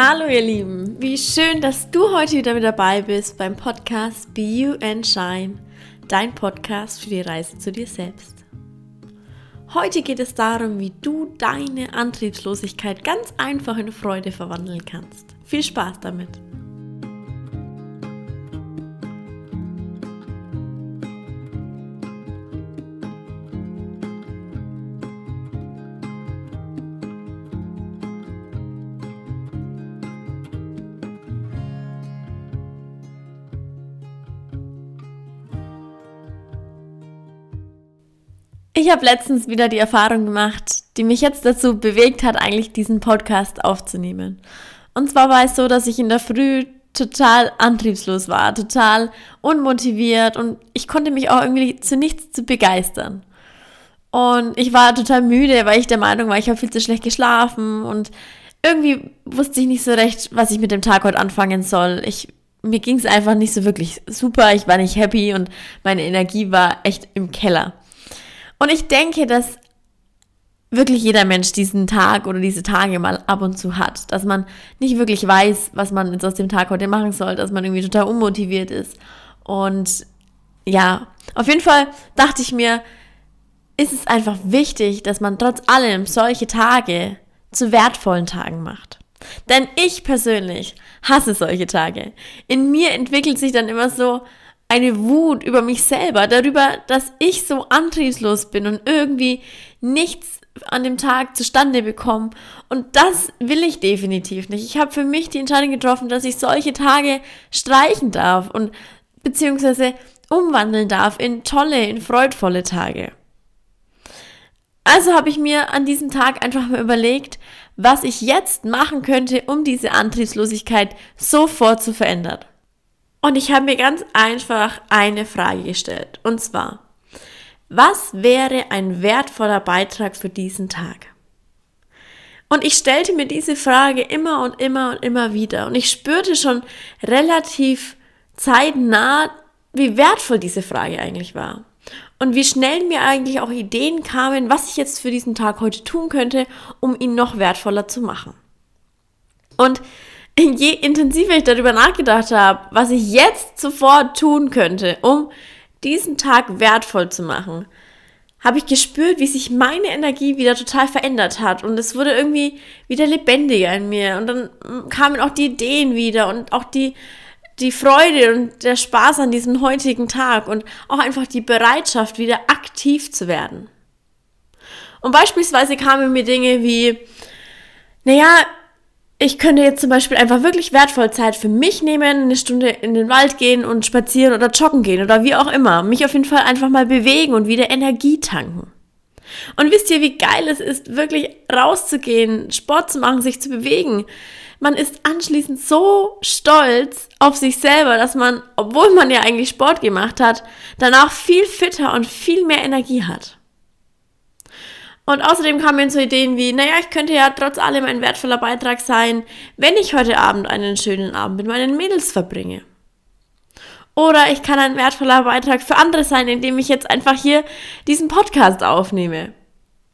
Hallo ihr Lieben, wie schön, dass du heute wieder mit dabei bist beim Podcast Be You and Shine, dein Podcast für die Reise zu dir selbst. Heute geht es darum, wie du deine Antriebslosigkeit ganz einfach in Freude verwandeln kannst. Viel Spaß damit! Ich habe letztens wieder die Erfahrung gemacht, die mich jetzt dazu bewegt hat, eigentlich diesen Podcast aufzunehmen. Und zwar war es so, dass ich in der Früh total antriebslos war, total unmotiviert und ich konnte mich auch irgendwie zu nichts zu begeistern. Und ich war total müde, weil ich der Meinung war, ich habe viel zu schlecht geschlafen und irgendwie wusste ich nicht so recht, was ich mit dem Tag heute anfangen soll. Ich, mir ging es einfach nicht so wirklich super, ich war nicht happy und meine Energie war echt im Keller. Und ich denke, dass wirklich jeder Mensch diesen Tag oder diese Tage mal ab und zu hat, dass man nicht wirklich weiß, was man jetzt aus dem Tag heute machen soll, dass man irgendwie total unmotiviert ist. Und ja, auf jeden Fall dachte ich mir, ist es einfach wichtig, dass man trotz allem solche Tage zu wertvollen Tagen macht. Denn ich persönlich hasse solche Tage. In mir entwickelt sich dann immer so eine Wut über mich selber, darüber, dass ich so antriebslos bin und irgendwie nichts an dem Tag zustande bekomme. Und das will ich definitiv nicht. Ich habe für mich die Entscheidung getroffen, dass ich solche Tage streichen darf und beziehungsweise umwandeln darf in tolle, in freudvolle Tage. Also habe ich mir an diesem Tag einfach mal überlegt, was ich jetzt machen könnte, um diese Antriebslosigkeit sofort zu verändern. Und ich habe mir ganz einfach eine Frage gestellt. Und zwar, was wäre ein wertvoller Beitrag für diesen Tag? Und ich stellte mir diese Frage immer und immer und immer wieder. Und ich spürte schon relativ zeitnah, wie wertvoll diese Frage eigentlich war. Und wie schnell mir eigentlich auch Ideen kamen, was ich jetzt für diesen Tag heute tun könnte, um ihn noch wertvoller zu machen. Und je intensiver ich darüber nachgedacht habe, was ich jetzt sofort tun könnte, um diesen Tag wertvoll zu machen, habe ich gespürt, wie sich meine Energie wieder total verändert hat und es wurde irgendwie wieder lebendiger in mir und dann kamen auch die Ideen wieder und auch die die Freude und der Spaß an diesem heutigen Tag und auch einfach die Bereitschaft wieder aktiv zu werden. Und beispielsweise kamen mir Dinge wie, naja, ich könnte jetzt zum Beispiel einfach wirklich wertvoll Zeit für mich nehmen, eine Stunde in den Wald gehen und spazieren oder joggen gehen oder wie auch immer. Mich auf jeden Fall einfach mal bewegen und wieder Energie tanken. Und wisst ihr, wie geil es ist, wirklich rauszugehen, Sport zu machen, sich zu bewegen? Man ist anschließend so stolz auf sich selber, dass man, obwohl man ja eigentlich Sport gemacht hat, danach viel fitter und viel mehr Energie hat. Und außerdem kamen mir so Ideen wie, naja, ich könnte ja trotz allem ein wertvoller Beitrag sein, wenn ich heute Abend einen schönen Abend mit meinen Mädels verbringe. Oder ich kann ein wertvoller Beitrag für andere sein, indem ich jetzt einfach hier diesen Podcast aufnehme.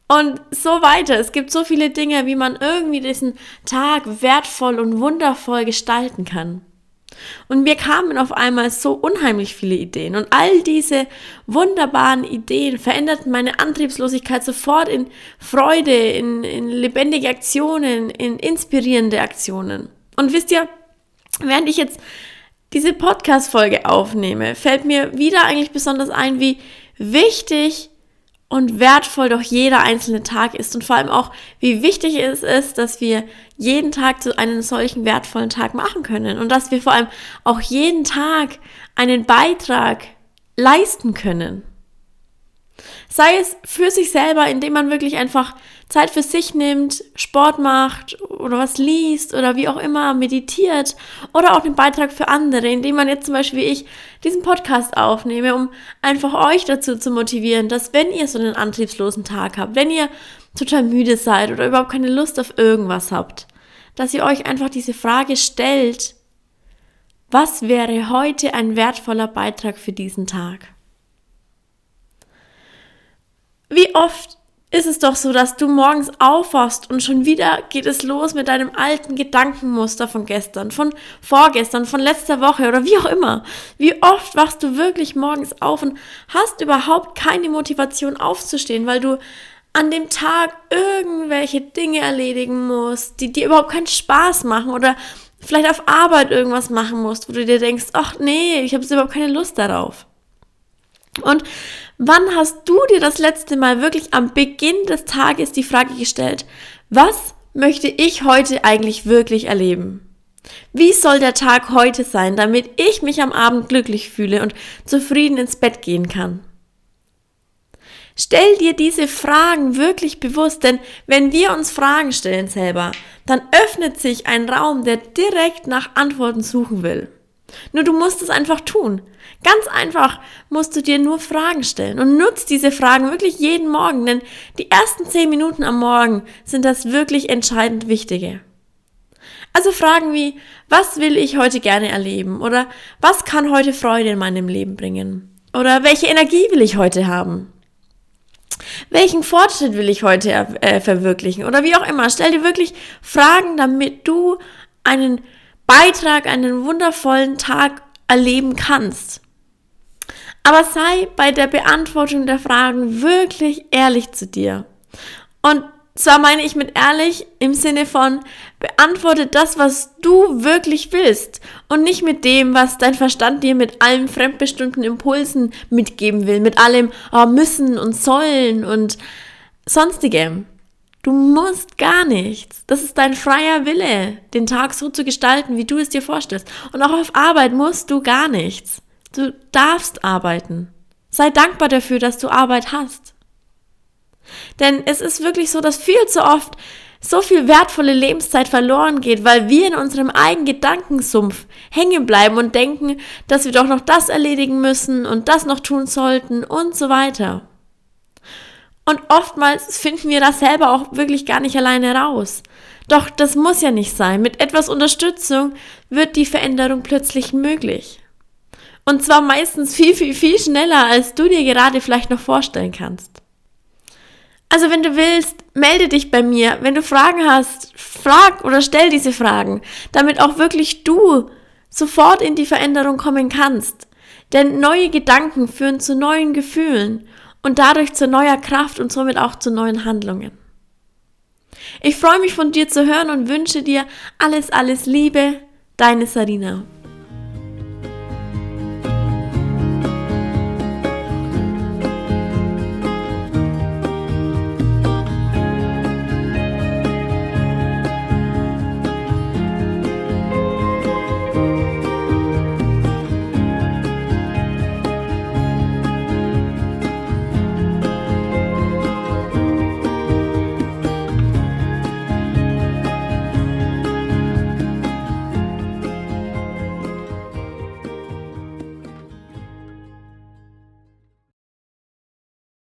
Und so weiter. Es gibt so viele Dinge, wie man irgendwie diesen Tag wertvoll und wundervoll gestalten kann. Und mir kamen auf einmal so unheimlich viele Ideen. Und all diese wunderbaren Ideen veränderten meine Antriebslosigkeit sofort in Freude, in, in lebendige Aktionen, in inspirierende Aktionen. Und wisst ihr, während ich jetzt diese Podcast-Folge aufnehme, fällt mir wieder eigentlich besonders ein, wie wichtig und wertvoll doch jeder einzelne Tag ist und vor allem auch, wie wichtig es ist, dass wir jeden Tag zu einem solchen wertvollen Tag machen können und dass wir vor allem auch jeden Tag einen Beitrag leisten können. Sei es für sich selber, indem man wirklich einfach Zeit für sich nimmt, Sport macht oder was liest oder wie auch immer meditiert oder auch einen Beitrag für andere, indem man jetzt zum Beispiel wie ich diesen Podcast aufnehme, um einfach euch dazu zu motivieren, dass wenn ihr so einen antriebslosen Tag habt, wenn ihr total müde seid oder überhaupt keine Lust auf irgendwas habt, dass ihr euch einfach diese Frage stellt, was wäre heute ein wertvoller Beitrag für diesen Tag? Wie oft ist es doch so, dass du morgens aufwachst und schon wieder geht es los mit deinem alten Gedankenmuster von gestern, von vorgestern, von letzter Woche oder wie auch immer. Wie oft wachst du wirklich morgens auf und hast überhaupt keine Motivation aufzustehen, weil du an dem Tag irgendwelche Dinge erledigen musst, die dir überhaupt keinen Spaß machen oder vielleicht auf Arbeit irgendwas machen musst, wo du dir denkst, ach nee, ich habe überhaupt keine Lust darauf. Und wann hast du dir das letzte Mal wirklich am Beginn des Tages die Frage gestellt, was möchte ich heute eigentlich wirklich erleben? Wie soll der Tag heute sein, damit ich mich am Abend glücklich fühle und zufrieden ins Bett gehen kann? Stell dir diese Fragen wirklich bewusst, denn wenn wir uns Fragen stellen selber, dann öffnet sich ein Raum, der direkt nach Antworten suchen will. Nur du musst es einfach tun. Ganz einfach musst du dir nur Fragen stellen und nutzt diese Fragen wirklich jeden Morgen, denn die ersten zehn Minuten am Morgen sind das wirklich entscheidend Wichtige. Also Fragen wie, was will ich heute gerne erleben? Oder was kann heute Freude in meinem Leben bringen? Oder welche Energie will ich heute haben? Welchen Fortschritt will ich heute äh, verwirklichen? Oder wie auch immer. Stell dir wirklich Fragen, damit du einen Beitrag, einen wundervollen Tag erleben kannst. Aber sei bei der Beantwortung der Fragen wirklich ehrlich zu dir. Und zwar meine ich mit ehrlich im Sinne von, beantworte das, was du wirklich willst und nicht mit dem, was dein Verstand dir mit allen fremdbestimmten Impulsen mitgeben will, mit allem oh, müssen und sollen und sonstigem. Du musst gar nichts. Das ist dein freier Wille, den Tag so zu gestalten, wie du es dir vorstellst. Und auch auf Arbeit musst du gar nichts. Du darfst arbeiten. Sei dankbar dafür, dass du Arbeit hast. Denn es ist wirklich so, dass viel zu oft so viel wertvolle Lebenszeit verloren geht, weil wir in unserem eigenen Gedankensumpf hängen bleiben und denken, dass wir doch noch das erledigen müssen und das noch tun sollten und so weiter. Und oftmals finden wir das selber auch wirklich gar nicht alleine raus. Doch das muss ja nicht sein. Mit etwas Unterstützung wird die Veränderung plötzlich möglich. Und zwar meistens viel, viel, viel schneller, als du dir gerade vielleicht noch vorstellen kannst. Also wenn du willst, melde dich bei mir. Wenn du Fragen hast, frag oder stell diese Fragen, damit auch wirklich du sofort in die Veränderung kommen kannst. Denn neue Gedanken führen zu neuen Gefühlen und dadurch zu neuer Kraft und somit auch zu neuen Handlungen. Ich freue mich von dir zu hören und wünsche dir alles, alles Liebe, deine Sarina.